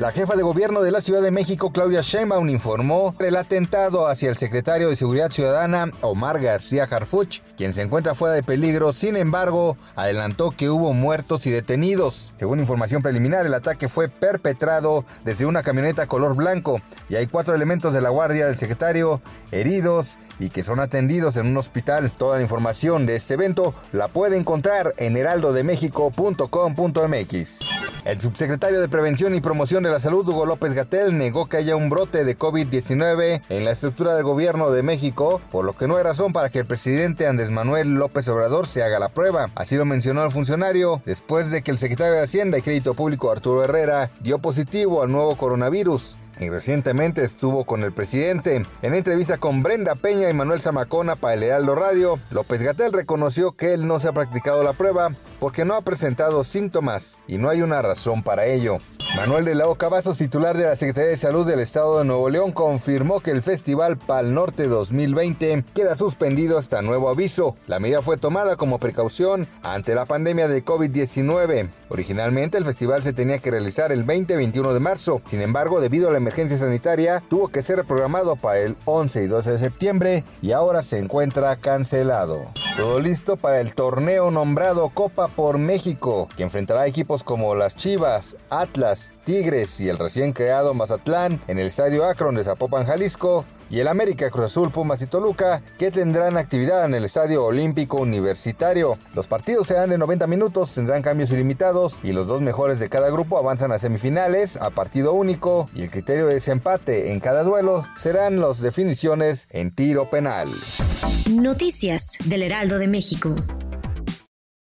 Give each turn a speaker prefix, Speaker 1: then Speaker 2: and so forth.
Speaker 1: La jefa de gobierno de la Ciudad de México, Claudia Sheinbaum, informó el atentado hacia el secretario de Seguridad Ciudadana, Omar García Harfuch, quien se encuentra fuera de peligro. Sin embargo, adelantó que hubo muertos y detenidos. Según información preliminar, el ataque fue perpetrado desde una camioneta color blanco y hay cuatro elementos de la guardia del secretario heridos y que son atendidos en un hospital. Toda la información de este evento la puede encontrar en heraldodemexico.com.mx. El subsecretario de Prevención y Promoción de la Salud, Hugo López Gatel, negó que haya un brote de COVID-19 en la estructura del gobierno de México, por lo que no hay razón para que el presidente Andrés Manuel López Obrador se haga la prueba. Así lo mencionó el funcionario después de que el secretario de Hacienda y Crédito Público Arturo Herrera dio positivo al nuevo coronavirus y recientemente estuvo con el presidente. En entrevista con Brenda Peña y Manuel Zamacona para el Radio, López Gatel reconoció que él no se ha practicado la prueba porque no ha presentado síntomas y no hay una razón para ello. Manuel de la Oca Vasos, titular de la Secretaría de Salud del Estado de Nuevo León, confirmó que el Festival Pal Norte 2020 queda suspendido hasta nuevo aviso. La medida fue tomada como precaución ante la pandemia de COVID-19. Originalmente el festival se tenía que realizar el 20-21 de marzo, sin embargo debido a la emergencia sanitaria tuvo que ser reprogramado para el 11 y 12 de septiembre y ahora se encuentra cancelado. Todo listo para el torneo nombrado Copa por México, que enfrentará equipos como las Chivas, Atlas, Tigres y el recién creado Mazatlán en el Estadio Akron de Zapopan, Jalisco, y el América Cruz Azul, Pumas y Toluca, que tendrán actividad en el Estadio Olímpico Universitario. Los partidos serán de 90 minutos, tendrán cambios ilimitados y los dos mejores de cada grupo avanzan a semifinales a partido único y el criterio de desempate en cada duelo serán las definiciones en tiro penal.
Speaker 2: Noticias del Heraldo de México.